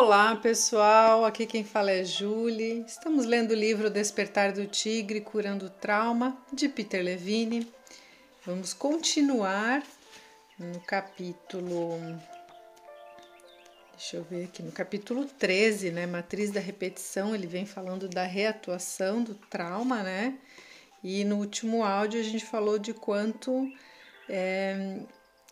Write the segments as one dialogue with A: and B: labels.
A: Olá pessoal, aqui quem fala é Julie. Estamos lendo o livro Despertar do Tigre, Curando o Trauma, de Peter Levine. Vamos continuar no capítulo. Deixa eu ver aqui, no capítulo 13, né? Matriz da repetição, ele vem falando da reatuação do trauma, né? E no último áudio a gente falou de quanto é,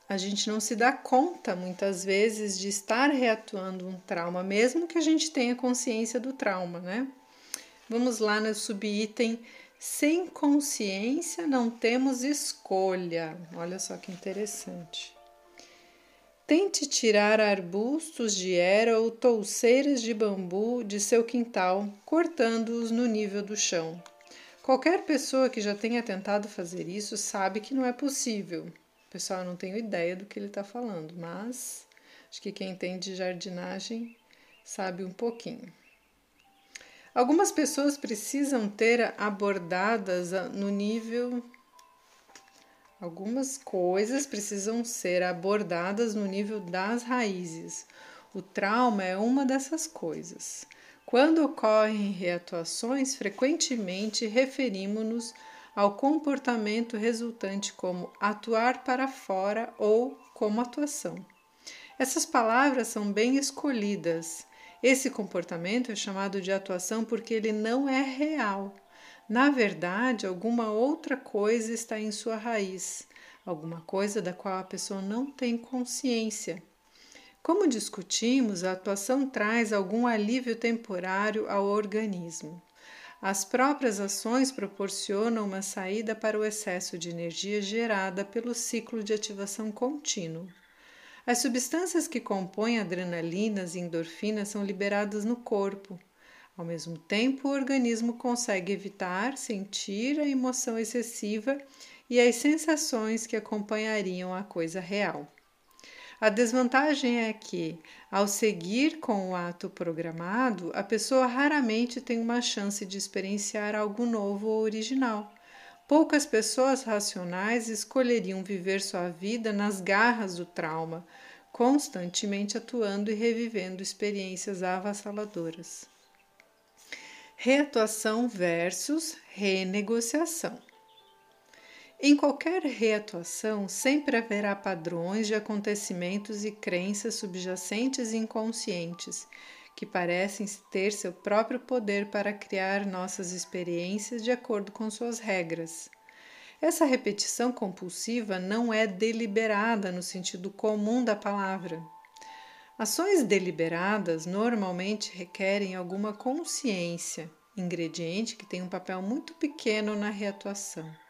A: a gente não se dá conta muitas vezes de estar reatuando um trauma, mesmo que a gente tenha consciência do trauma, né? Vamos lá no subitem. Sem consciência não temos escolha. Olha só que interessante. Tente tirar arbustos de era ou touceiras de bambu de seu quintal, cortando-os no nível do chão. Qualquer pessoa que já tenha tentado fazer isso sabe que não é possível. Pessoal, eu não tenho ideia do que ele está falando, mas acho que quem entende jardinagem sabe um pouquinho. Algumas pessoas precisam ter abordadas no nível. Algumas coisas precisam ser abordadas no nível das raízes. O trauma é uma dessas coisas. Quando ocorrem reatuações, frequentemente referimos-nos ao comportamento resultante como atuar para fora ou como atuação. Essas palavras são bem escolhidas. Esse comportamento é chamado de atuação porque ele não é real. Na verdade, alguma outra coisa está em sua raiz, alguma coisa da qual a pessoa não tem consciência. Como discutimos, a atuação traz algum alívio temporário ao organismo. As próprias ações proporcionam uma saída para o excesso de energia gerada pelo ciclo de ativação contínuo. As substâncias que compõem adrenalinas e endorfinas são liberadas no corpo. Ao mesmo tempo, o organismo consegue evitar sentir a emoção excessiva e as sensações que acompanhariam a coisa real. A desvantagem é que, ao seguir com o ato programado, a pessoa raramente tem uma chance de experienciar algo novo ou original. Poucas pessoas racionais escolheriam viver sua vida nas garras do trauma, constantemente atuando e revivendo experiências avassaladoras. Reatuação versus renegociação. Em qualquer reatuação, sempre haverá padrões de acontecimentos e crenças subjacentes e inconscientes que parecem ter seu próprio poder para criar nossas experiências de acordo com suas regras. Essa repetição compulsiva não é deliberada no sentido comum da palavra. Ações deliberadas normalmente requerem alguma consciência, ingrediente que tem um papel muito pequeno na reatuação.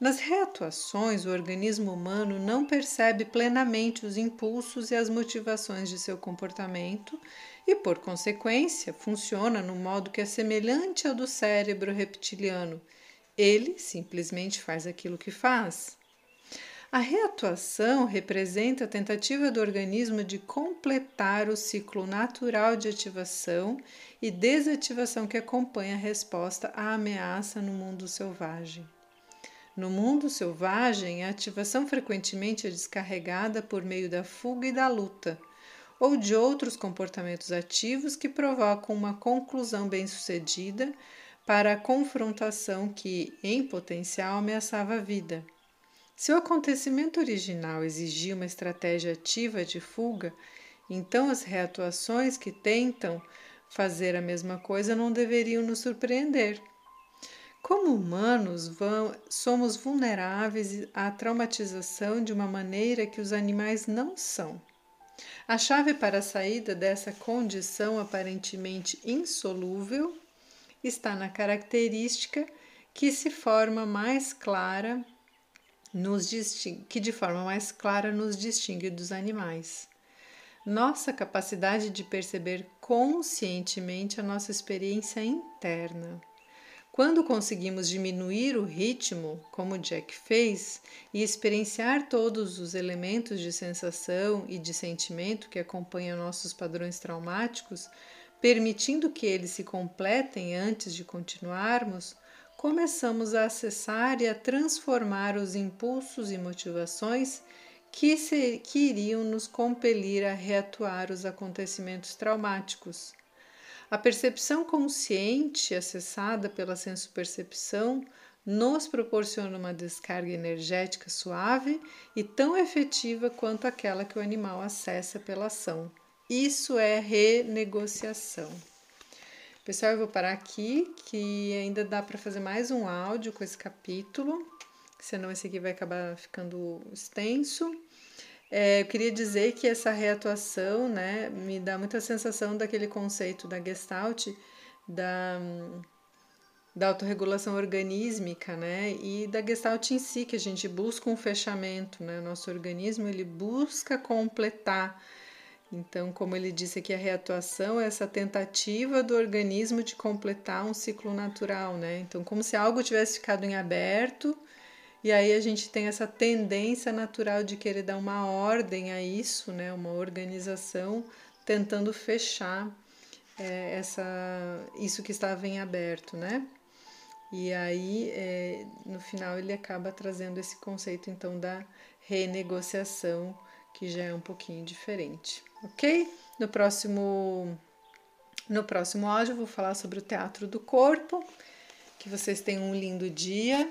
A: Nas reatuações, o organismo humano não percebe plenamente os impulsos e as motivações de seu comportamento e, por consequência, funciona no modo que é semelhante ao do cérebro reptiliano. Ele simplesmente faz aquilo que faz. A reatuação representa a tentativa do organismo de completar o ciclo natural de ativação e desativação que acompanha a resposta à ameaça no mundo selvagem. No mundo selvagem, a ativação frequentemente é descarregada por meio da fuga e da luta, ou de outros comportamentos ativos que provocam uma conclusão bem-sucedida para a confrontação que, em potencial, ameaçava a vida. Se o acontecimento original exigia uma estratégia ativa de fuga, então as reatuações que tentam fazer a mesma coisa não deveriam nos surpreender. Como humanos, somos vulneráveis à traumatização de uma maneira que os animais não são. A chave para a saída dessa condição aparentemente insolúvel está na característica que se forma mais clara nos que de forma mais clara nos distingue dos animais. Nossa capacidade de perceber conscientemente a nossa experiência interna. Quando conseguimos diminuir o ritmo, como Jack fez, e experienciar todos os elementos de sensação e de sentimento que acompanham nossos padrões traumáticos, permitindo que eles se completem antes de continuarmos, começamos a acessar e a transformar os impulsos e motivações que, se, que iriam nos compelir a reatuar os acontecimentos traumáticos. A percepção consciente, acessada pela senso-percepção, nos proporciona uma descarga energética suave e tão efetiva quanto aquela que o animal acessa pela ação. Isso é renegociação. Pessoal, eu vou parar aqui, que ainda dá para fazer mais um áudio com esse capítulo, senão esse aqui vai acabar ficando extenso. É, eu queria dizer que essa reatuação né, me dá muita sensação daquele conceito da Gestalt, da, da autorregulação organísmica, né, e da Gestalt em si, que a gente busca um fechamento, né, nosso organismo ele busca completar. Então, como ele disse aqui, a reatuação é essa tentativa do organismo de completar um ciclo natural, né? Então, como se algo tivesse ficado em aberto e aí a gente tem essa tendência natural de querer dar uma ordem a isso, né? Uma organização tentando fechar é, essa, isso que estava em aberto, né? E aí, é, no final, ele acaba trazendo esse conceito, então, da renegociação, que já é um pouquinho diferente, ok? No próximo, no próximo áudio, eu vou falar sobre o teatro do corpo. Que vocês tenham um lindo dia